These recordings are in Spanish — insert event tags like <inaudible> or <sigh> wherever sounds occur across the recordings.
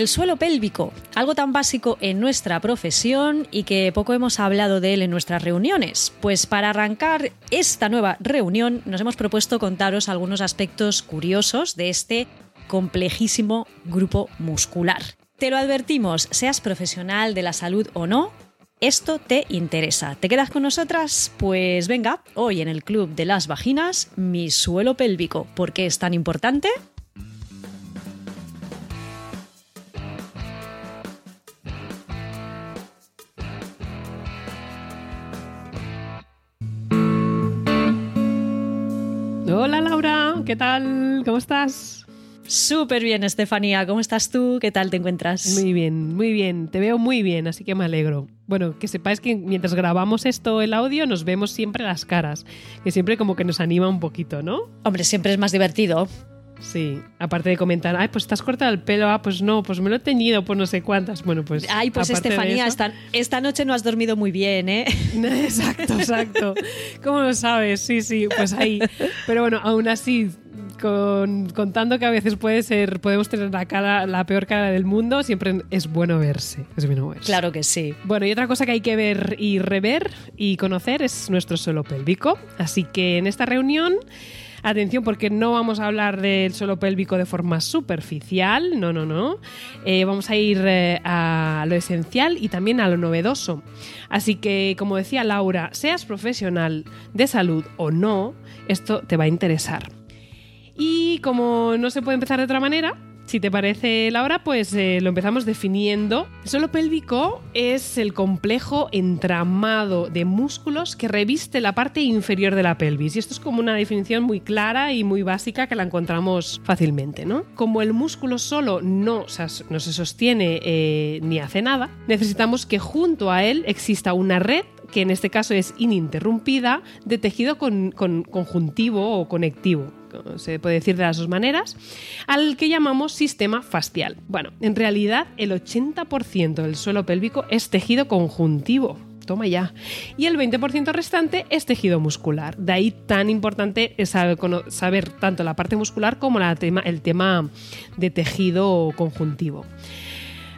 El suelo pélvico, algo tan básico en nuestra profesión y que poco hemos hablado de él en nuestras reuniones. Pues para arrancar esta nueva reunión nos hemos propuesto contaros algunos aspectos curiosos de este complejísimo grupo muscular. Te lo advertimos, seas profesional de la salud o no, esto te interesa. ¿Te quedas con nosotras? Pues venga, hoy en el Club de las Vaginas, mi suelo pélvico. ¿Por qué es tan importante? Hola Laura, ¿qué tal? ¿Cómo estás? Súper bien, Estefanía. ¿Cómo estás tú? ¿Qué tal te encuentras? Muy bien, muy bien. Te veo muy bien, así que me alegro. Bueno, que sepáis que mientras grabamos esto, el audio, nos vemos siempre las caras, que siempre como que nos anima un poquito, ¿no? Hombre, siempre es más divertido. Sí, aparte de comentar, ay, pues estás corta el pelo, ah, pues no, pues me lo he teñido por no sé cuántas. Bueno, pues. Ay, pues Estefanía, esta, esta, noche no has dormido muy bien, ¿eh? <laughs> exacto, exacto. ¿Cómo lo sabes? Sí, sí, pues ahí. Pero bueno, aún así, contando que a veces puede ser, podemos tener la cara, la peor cara del mundo, siempre es bueno verse. Es bueno verse. Claro que sí. Bueno, y otra cosa que hay que ver y rever y conocer es nuestro suelo pélvico. Así que en esta reunión. Atención, porque no vamos a hablar del suelo pélvico de forma superficial, no, no, no. Eh, vamos a ir eh, a lo esencial y también a lo novedoso. Así que, como decía Laura, seas profesional de salud o no, esto te va a interesar. Y como no se puede empezar de otra manera, si te parece, Laura, pues eh, lo empezamos definiendo. El suelo pélvico es el complejo entramado de músculos que reviste la parte inferior de la pelvis. Y esto es como una definición muy clara y muy básica que la encontramos fácilmente, ¿no? Como el músculo solo no, no se sostiene eh, ni hace nada, necesitamos que junto a él exista una red que en este caso es ininterrumpida, de tejido con, conjuntivo o conectivo se puede decir de las dos maneras, al que llamamos sistema facial. Bueno, en realidad el 80% del suelo pélvico es tejido conjuntivo. Toma ya. Y el 20% restante es tejido muscular. De ahí tan importante saber tanto la parte muscular como el tema de tejido conjuntivo.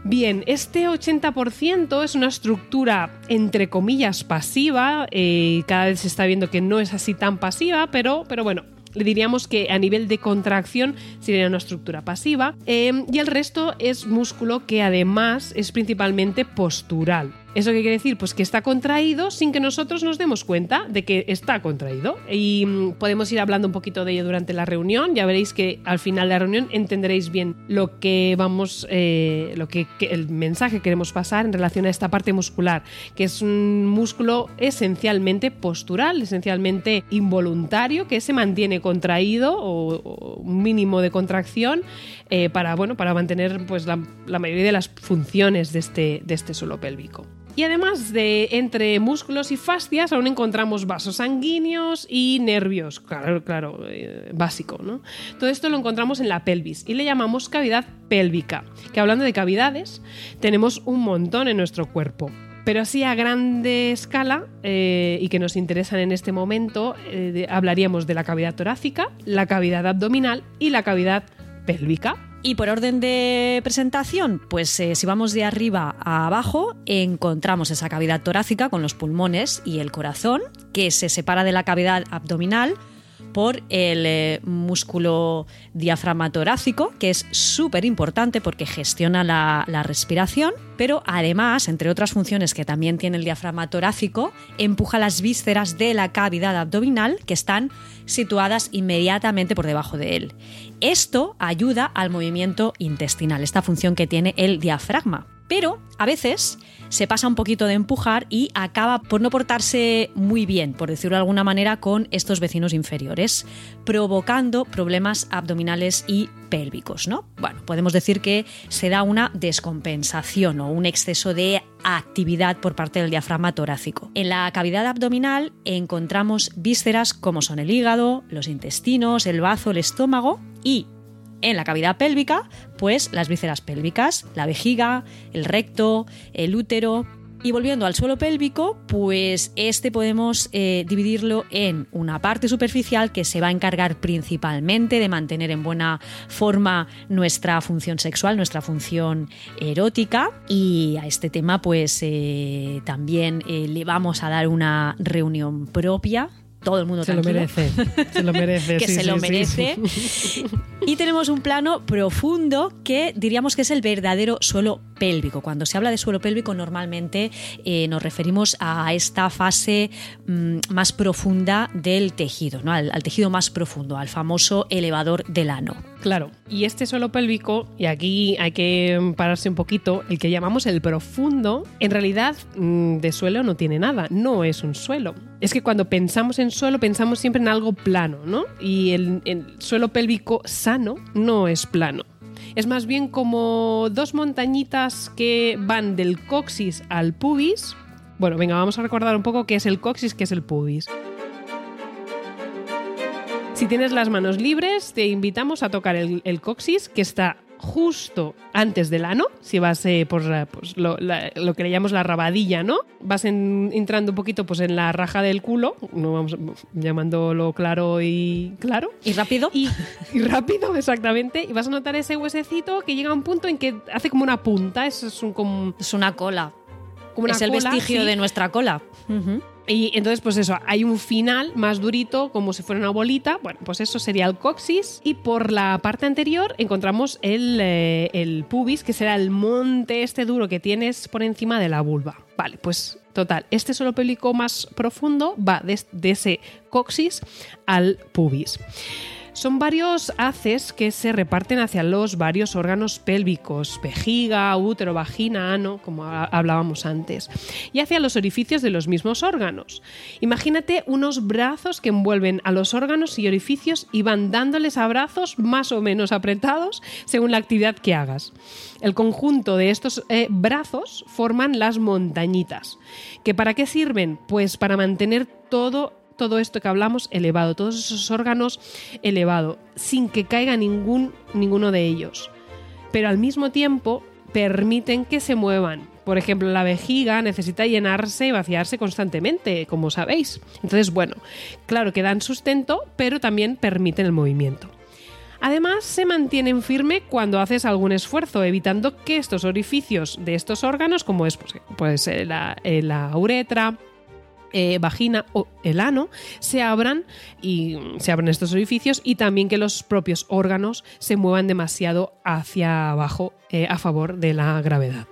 Bien, este 80% es una estructura entre comillas pasiva, eh, cada vez se está viendo que no es así tan pasiva, pero, pero bueno, diríamos que a nivel de contracción sería una estructura pasiva eh, y el resto es músculo que además es principalmente postural. ¿Eso qué quiere decir? Pues que está contraído sin que nosotros nos demos cuenta de que está contraído. Y mm, podemos ir hablando un poquito de ello durante la reunión. Ya veréis que al final de la reunión entenderéis bien lo que vamos, eh, lo que, el mensaje que queremos pasar en relación a esta parte muscular, que es un músculo esencialmente postural, esencialmente involuntario, que se mantiene contraído o, un mínimo de contracción eh, para, bueno, para mantener pues, la, la, mayoría de las funciones de este, de este suelo pélvico. Y además de entre músculos y fascias, aún encontramos vasos sanguíneos y nervios, claro, claro, eh, básico, ¿no? Todo esto lo encontramos en la pelvis y le llamamos cavidad pélvica, que hablando de cavidades, tenemos un montón en nuestro cuerpo. Pero así a grande escala eh, y que nos interesan en este momento, eh, hablaríamos de la cavidad torácica, la cavidad abdominal y la cavidad pélvica. Y por orden de presentación, pues eh, si vamos de arriba a abajo, encontramos esa cavidad torácica con los pulmones y el corazón, que se separa de la cavidad abdominal por el eh, músculo diafragma torácico, que es súper importante porque gestiona la respiración pero además, entre otras funciones que también tiene el diafragma torácico, empuja las vísceras de la cavidad abdominal que están situadas inmediatamente por debajo de él. Esto ayuda al movimiento intestinal, esta función que tiene el diafragma. Pero a veces se pasa un poquito de empujar y acaba por no portarse muy bien, por decirlo de alguna manera, con estos vecinos inferiores, provocando problemas abdominales y pélvicos, ¿no? Bueno, podemos decir que se da una descompensación o un exceso de actividad por parte del diafragma torácico. En la cavidad abdominal encontramos vísceras como son el hígado, los intestinos, el bazo, el estómago y en la cavidad pélvica, pues las vísceras pélvicas, la vejiga, el recto, el útero. Y volviendo al suelo pélvico, pues este podemos eh, dividirlo en una parte superficial que se va a encargar principalmente de mantener en buena forma nuestra función sexual, nuestra función erótica. Y a este tema, pues eh, también eh, le vamos a dar una reunión propia todo el mundo Se lo merece. Se lo merece. <laughs> que sí, se sí, lo merece. sí. <laughs> Y tenemos un plano profundo que diríamos que es el verdadero suelo pélvico. Cuando se habla de suelo pélvico normalmente eh, nos referimos a esta fase mm, más profunda del tejido, ¿no? al, al tejido más profundo, al famoso elevador del ano. Claro, y este suelo pélvico, y aquí hay que pararse un poquito, el que llamamos el profundo, en realidad mm, de suelo no tiene nada, no es un suelo. Es que cuando pensamos en suelo pensamos siempre en algo plano, ¿no? Y el, el suelo pélvico sano no es plano. Es más bien como dos montañitas que van del coxis al pubis. Bueno, venga, vamos a recordar un poco qué es el coxis, qué es el pubis. Si tienes las manos libres, te invitamos a tocar el, el coxis, que está justo antes del ano, si vas eh, por pues, lo, la- lo que le llamamos la rabadilla, ¿no? Vas en- entrando un poquito pues, en la raja del culo, no vamos llamándolo claro y claro. ¿Y rápido? Y, y rápido, exactamente. Y vas a notar ese huesecito que llega a un punto en que hace como una punta, es, es un, como, Es una cola. como una es el cola, vestigio sí. de nuestra cola. Y entonces, pues eso, hay un final más durito, como si fuera una bolita. Bueno, pues eso sería el coxis. Y por la parte anterior encontramos el, eh, pubis, que será el monte este duro que tienes por encima de la vulva. Vale, pues total, este suelo pélvico más profundo va de, de ese coxis al pubis. Son varios haces que se reparten hacia los varios órganos pélvicos, vejiga, útero, vagina, ano, como ha- hablábamos antes, y hacia los orificios de los mismos órganos. Imagínate unos brazos que envuelven a los órganos y orificios y van dándoles abrazos más o menos apretados según la actividad que hagas. El conjunto de estos eh, brazos forman las montañitas. ¿Que ¿Para qué sirven? Pues para mantener todo todo esto que hablamos elevado, todos esos órganos elevado, sin que caiga ningún, ninguno de ellos. Pero al mismo tiempo permiten que se muevan. Por ejemplo, la vejiga necesita llenarse y vaciarse constantemente, como sabéis. Entonces, bueno, claro que dan sustento, pero también permiten el movimiento. Además, se mantienen firme cuando haces algún esfuerzo, evitando que estos orificios de estos órganos, como es pues, eh, eh, la uretra, eh, vagina o el ano se abran y se abran estos orificios y también que los propios órganos se muevan demasiado hacia abajo eh, a favor de la gravedad.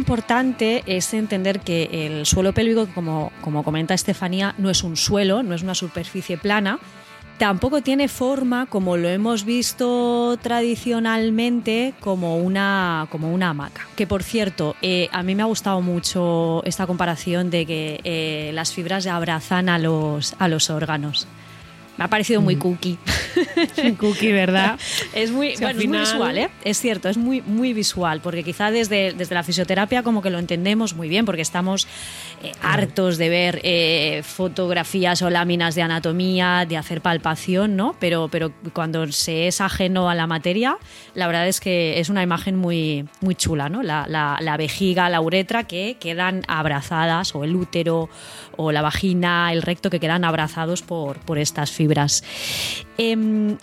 Importante es entender que el suelo pélvico, como, como comenta Estefanía, no es un suelo, no es una superficie plana, tampoco tiene forma, como lo hemos visto tradicionalmente, como una, como una hamaca. Que por cierto, eh, a mí me ha gustado mucho esta comparación de que eh, las fibras abrazan a los, a los órganos. Me ha parecido muy cookie. <laughs> Cookie, ¿verdad? Es muy, Sí, bueno, es muy visual, ¿eh? Es cierto, es muy, muy visual, porque quizá desde, desde la fisioterapia como que lo entendemos muy bien, porque estamos eh, hartos de ver eh, fotografías o láminas de anatomía, de hacer palpación, ¿no? Pero, pero cuando se es ajeno a la materia, la verdad es que es una imagen muy, muy chula, ¿no? La, la- la vejiga, la uretra que quedan abrazadas, o el útero, o la vagina, el recto, que quedan abrazados por, por estas fibras. Em,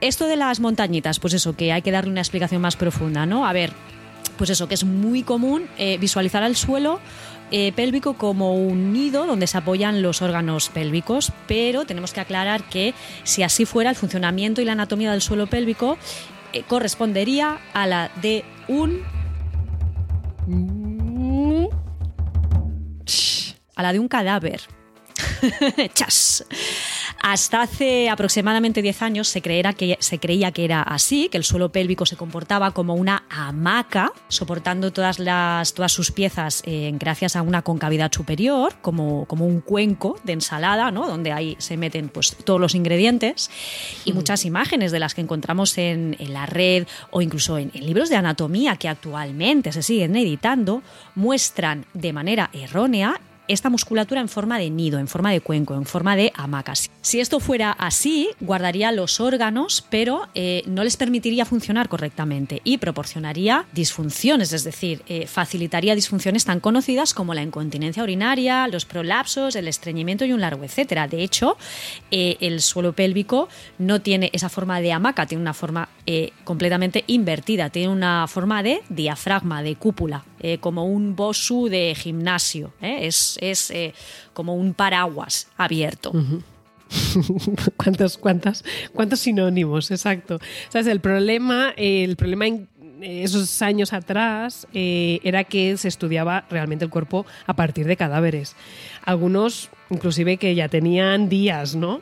esto de las montañitas, pues eso, que hay que darle una explicación más profunda, ¿no? A ver, pues eso, que es muy común eh, visualizar el suelo eh, pélvico como un nido donde se apoyan los órganos pélvicos, pero tenemos que aclarar que si así fuera, el funcionamiento y la anatomía del suelo pélvico eh, correspondería a la de un a la de un cadáver. <laughs> ¡Chas! Hasta hace aproximadamente 10 años se, que, se creía que era así, que el suelo pélvico se comportaba como una hamaca, soportando todas, las, todas sus piezas eh, gracias a una concavidad superior, como, como un cuenco de ensalada, ¿no? donde ahí se meten pues, todos los ingredientes. Y muchas imágenes de las que encontramos en, la red o incluso en, en libros de anatomía que actualmente se siguen editando muestran de manera errónea esta musculatura en forma de nido, en forma de cuenco, en forma de hamacas. Si esto fuera así, guardaría los órganos, pero eh, no les permitiría funcionar correctamente y proporcionaría disfunciones, es decir, eh, facilitaría disfunciones tan conocidas como la incontinencia urinaria, los prolapsos, el estreñimiento y un largo etcétera. De hecho, eh, el suelo pélvico no tiene esa forma de hamaca, tiene una forma completamente invertida, tiene una forma de diafragma, de cúpula, como un bosu de gimnasio. Es, es eh, como un paraguas abierto. <laughs> ¿Cuántos, cuántas, ¿Cuántos sinónimos? Exacto. ¿Sabes? El problema, el problema esos años atrás eh, era que se estudiaba realmente el cuerpo a partir de cadáveres. Algunos inclusive que ya tenían días, ¿no?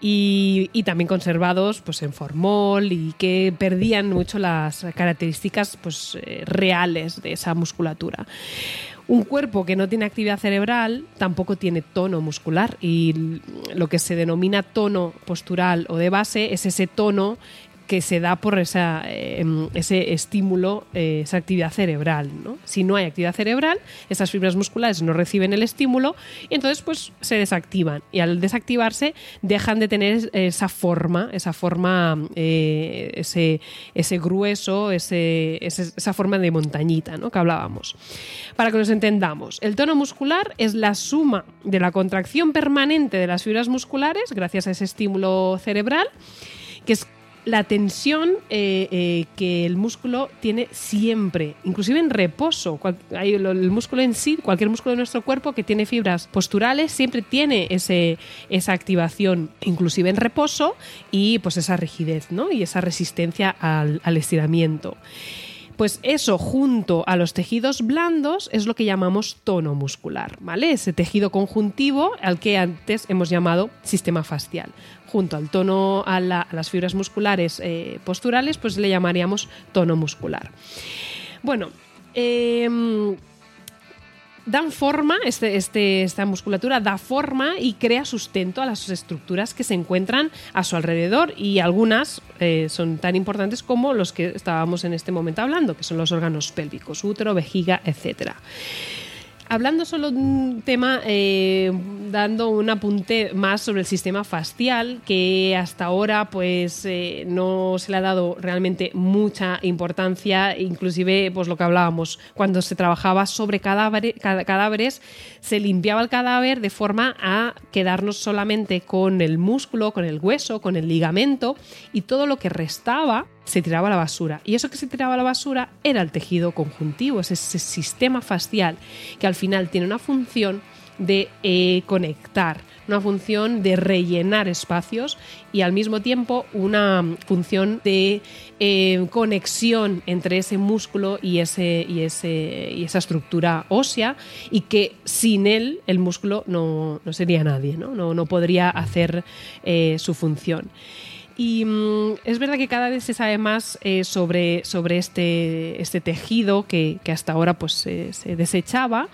Y, también conservados pues, en formol y que perdían mucho las características pues, eh, reales de esa musculatura. Un cuerpo que no tiene actividad cerebral tampoco tiene tono muscular y lo que se denomina tono postural o de base es ese tono que se da por em, ese estímulo, eh, esa actividad cerebral. ¿no? Si no hay actividad cerebral, esas fibras musculares no reciben el estímulo y entonces pues se desactivan. Y al desactivarse dejan de tener esa forma, esa forma, eh, ese, ese grueso, ese, esa forma de montañita ¿no? que hablábamos. Para que nos entendamos, el tono muscular es la suma de la contracción permanente de las fibras musculares gracias a ese estímulo cerebral que es la tensión eh, eh, que el músculo tiene siempre, inclusive en reposo. el músculo en sí, cualquier músculo de nuestro cuerpo que tiene fibras posturales, siempre tiene ese, esa activación, inclusive en reposo, y pues esa rigidez ¿no? y esa resistencia al, al estiramiento. Pues eso junto a los tejidos blandos es lo que llamamos tono muscular, ¿vale? Ese tejido conjuntivo al que antes hemos llamado sistema facial junto al tono, a, las fibras musculares eh, posturales, pues le llamaríamos tono muscular. Bueno, em, dan forma, este, este, esta musculatura da forma y crea sustento a las estructuras que se encuentran a su alrededor y algunas eh, son tan importantes como los que estábamos en este momento hablando, que son los órganos pélvicos, útero, vejiga, etcétera hablando solo de un tema, eh, dando un apunte más sobre el sistema facial, que hasta ahora pues eh, no se le ha dado realmente mucha importancia, inclusive pues lo que hablábamos, cuando se trabajaba sobre cadáveres, se limpiaba el cadáver de forma a quedarnos solamente con el músculo, con el hueso, con el ligamento y todo lo que restaba se tiraba a la basura. Y eso que se tiraba a la basura era el tejido conjuntivo, es ese sistema facial que al final tiene una función de eh, conectar, una función de rellenar espacios y al mismo tiempo una función de eh, conexión entre ese músculo y, ese, y, ese, y esa estructura ósea y que sin él el músculo no, sería nadie, no, no, podría hacer eh, su función. Y mm, es verdad que cada vez se sabe más eh, sobre, sobre este, este tejido que, hasta ahora pues, se desechaba.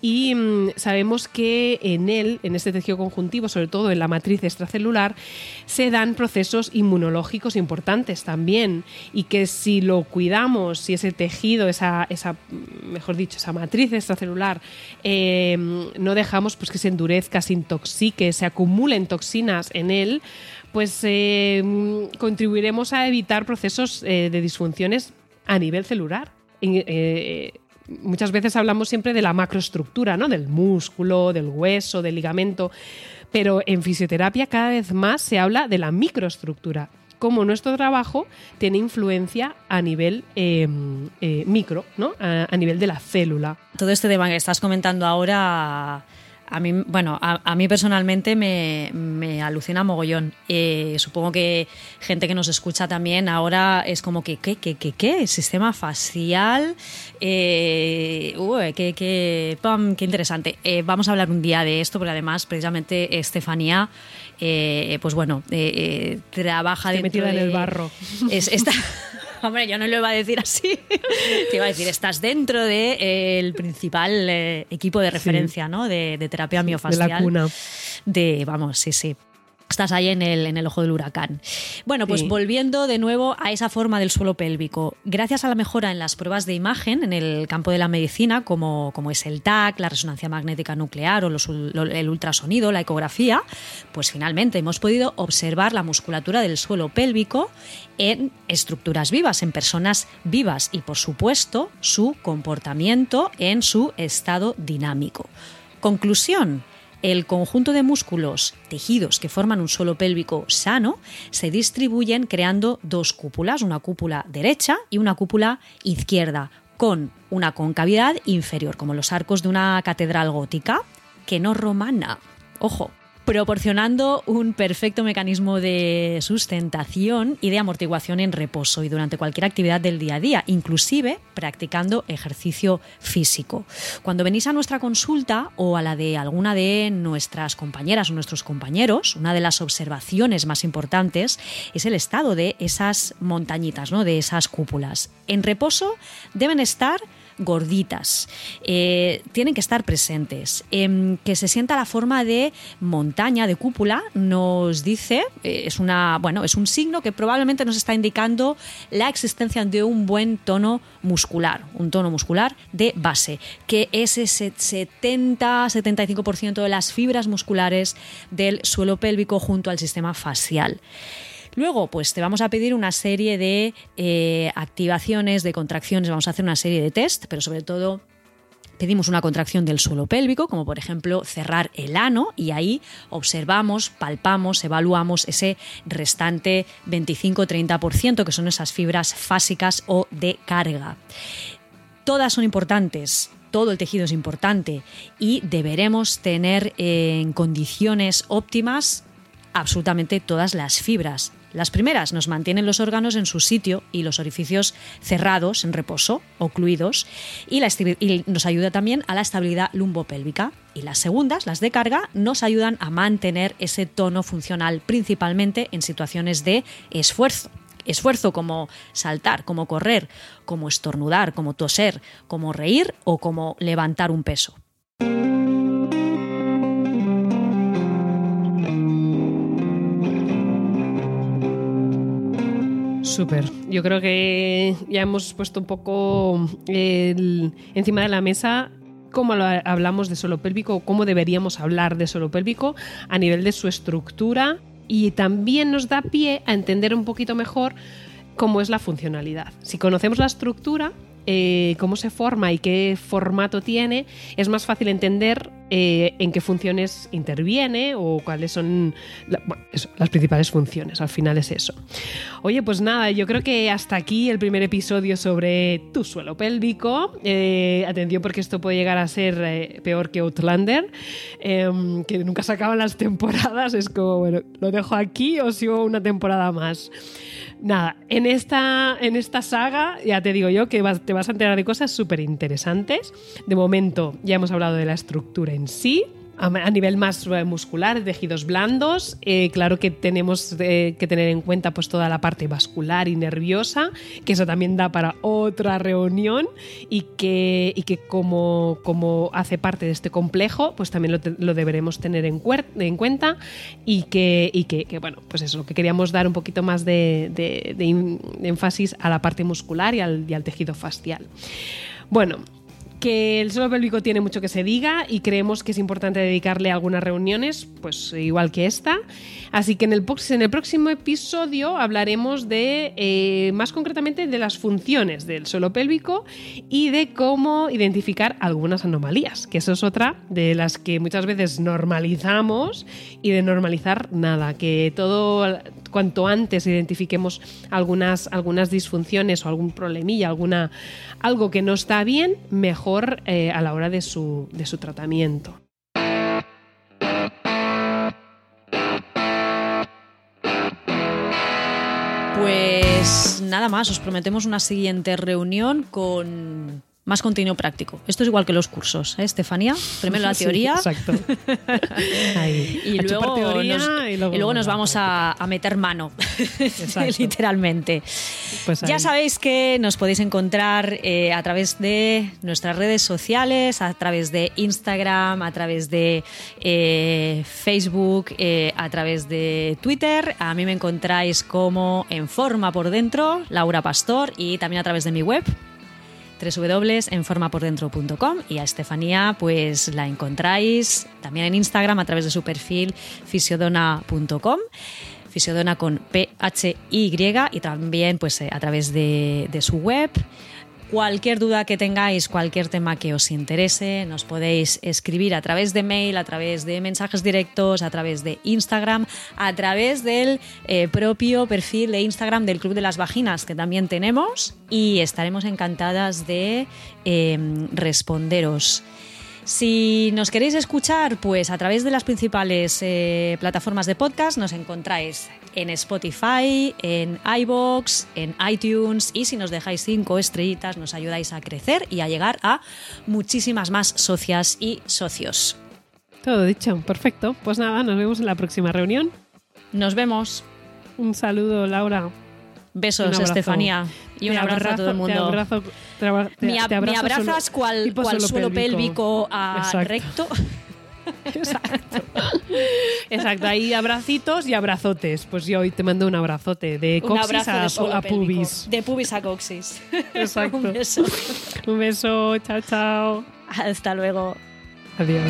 Y mm, sabemos que en él, en este tejido conjuntivo, sobre todo en la matriz extracelular, se dan procesos inmunológicos importantes también. Y que si lo cuidamos, si ese tejido, esa, esa mejor dicho, esa matriz extracelular, eh, no dejamos pues, que se endurezca, se intoxique, se acumulen toxinas en él, pues eh, contribuiremos a evitar procesos eh, de disfunciones a nivel celular. Eh, muchas veces hablamos siempre de la macroestructura, ¿no? Del músculo, del hueso, del ligamento, pero en fisioterapia cada vez más se habla de la microestructura cómo nuestro trabajo tiene influencia a nivel micro, ¿no? A, a nivel de la célula. Todo este tema que estás comentando ahora, a mí, bueno, a, a mí personalmente me, me alucina mogollón. Eh, supongo que gente que nos escucha también ahora es como que, ¿qué, qué, qué, qué? Sistema facial. Eh, uy, qué, qué, pam, qué interesante. Eh, vamos a hablar un día de esto, porque además, precisamente, Estefanía, eh, pues bueno, eh, eh, trabaja Estoy dentro metida en el barro. Es, está, <laughs> <laughs> Hombre, yo no lo iba a decir así. <laughs> Te iba a decir, estás dentro del de, el principal eh, equipo de referencia ¿no? de, de terapia De miofascial. la cuna. De, vamos, sí, sí. Estás ahí en el, en el ojo del huracán. Bueno, pues Sí. volviendo de nuevo a esa forma del suelo pélvico. Gracias a la mejora en las pruebas de imagen en el campo de la medicina, como, como es el TAC, la resonancia magnética nuclear o los ul- lo- el ultrasonido, la ecografía, pues finalmente hemos podido observar la musculatura del suelo pélvico en estructuras vivas, en personas vivas y, por supuesto, su comportamiento en su estado dinámico. Conclusión. El conjunto de músculos, tejidos que forman un suelo pélvico sano, se distribuyen creando dos cúpulas, una cúpula derecha y una cúpula izquierda, con una concavidad inferior, como los arcos de una catedral gótica, que no romana. Ojo, proporcionando un perfecto mecanismo de sustentación y de amortiguación en reposo y durante cualquier actividad del día a día, inclusive practicando ejercicio físico. Cuando venís a nuestra consulta o a la de alguna de nuestras compañeras o nuestros compañeros, una de las observaciones más importantes es el estado de esas montañitas, ¿no? de esas cúpulas. En reposo deben estar gorditas, eh, tienen que estar presentes. Em, que se sienta la forma de montaña, de cúpula, nos dice, eh, es, una, bueno, es un signo que probablemente nos está indicando la existencia de un buen tono muscular, un tono muscular de base, que es ese 70-75% de las fibras musculares del suelo pélvico junto al sistema facial. Luego, pues te vamos a pedir una serie de eh, activaciones, de contracciones, vamos a hacer una serie de test, pero sobre todo pedimos una contracción del suelo pélvico, como por ejemplo cerrar el ano y ahí observamos, palpamos, evaluamos ese restante 25-30% que son esas fibras fásicas o de carga. Todas son importantes, todo el tejido es importante y deberemos tener en condiciones óptimas absolutamente todas las fibras. Las primeras nos mantienen los órganos en su sitio y los orificios cerrados, en reposo, ocluidos, y, la y nos ayuda también a la estabilidad lumbopélvica. Y las segundas, las de carga, nos ayudan a mantener ese tono funcional, principalmente en situaciones de esfuerzo. Esfuerzo como saltar, como correr, como estornudar, como toser, como reír o como levantar un peso. Súper. Yo creo que ya hemos puesto un poco encima de la mesa cómo hablamos de suelo pélvico, cómo deberíamos hablar de suelo pélvico a nivel de su estructura y también nos da pie a entender un poquito mejor cómo es la funcionalidad. Si conocemos la estructura, eh, cómo se forma y qué formato tiene, es más fácil entender eh, en qué funciones interviene o cuáles son las principales funciones. Al final es eso. Oye, pues nada, yo creo que hasta aquí el primer episodio sobre tu suelo pélvico. Eh, atención porque esto puede llegar a ser peor que Outlander, em, que nunca se acaban las temporadas. Es como, bueno, lo dejo aquí o sigo una temporada más. Nada, en esta, en esta saga ya te digo yo que te vas a enterar de cosas súper interesantes. De momento ya hemos hablado de la estructura en sí. A nivel más eh, muscular, tejidos blandos, eh, claro que tenemos eh, que tener en cuenta pues toda la parte vascular y nerviosa, que eso también da para otra reunión y que, y que como, como hace parte de este complejo, pues también lo, deberemos tener en, cuenta y que, y que, bueno, pues eso, que queríamos dar un poquito más de, énfasis a la parte muscular y al tejido facial. Bueno, que el suelo pélvico tiene mucho que se diga y creemos que es importante dedicarle algunas reuniones, pues igual que esta. Así que en el, próximo episodio hablaremos de, eh, más concretamente, de las funciones del suelo pélvico y de cómo identificar algunas anomalías, que eso es otra de las que muchas veces normalizamos y de normalizar nada, que todo cuanto antes identifiquemos algunas, algunas disfunciones o algún problemilla, alguna, algo que no está bien, mejor eh, a la hora de su, de su tratamiento. Pues nada más, os prometemos una siguiente reunión con más contenido práctico. Esto es igual que los cursos, ¿eh, Estefanía? Primero la <laughs> Sí, teoría exacto. <laughs> Ahí. y luego, teoría nos, y y luego nos vamos a, a meter mano, <laughs> Exacto. literalmente. Pues Ya sabéis que nos podéis encontrar eh, a través de nuestras redes sociales, a través de Instagram, a través de eh, Facebook, eh, a través de Twitter. A mí me encontráis como en forma por dentro, Laura Pastor, y también a través de mi web www.enformapordentro.com y a Estefanía pues la encontráis también en Instagram a través de su perfil fisiodona.com fisiodona con P-H-Y y también pues eh, a través de, de su web. Cualquier duda que tengáis, cualquier tema que os interese, nos podéis escribir a través de mail, a través de mensajes directos, a través de Instagram, a través del eh, propio perfil de Instagram del Club de las Vaginas que también tenemos y estaremos encantadas de eh, responderos. Si nos queréis escuchar, pues a través de las principales eh, plataformas de podcast nos encontráis en Spotify, en iBox, en iTunes y si nos dejáis cinco estrellitas nos ayudáis a crecer y a llegar a muchísimas más socias y socios. Todo dicho, perfecto. Pues nada, nos vemos en la próxima reunión. Nos vemos. Un saludo, Laura. Besos, Un abrazo. Este, y un abrazo, a todo el Te mundo. abrazo, te abra- te- me, ab- abrazas solo- cual, suelo pélvico, a Exacto. recto. <laughs> Exacto. Exacto, hay abracitos y abrazotes. Pues yo hoy te mando un abrazote de coxis a, a pubis. De pubis a coxis. <laughs> Exacto. un beso. Un beso, chao, chao. Hasta luego. Adiós.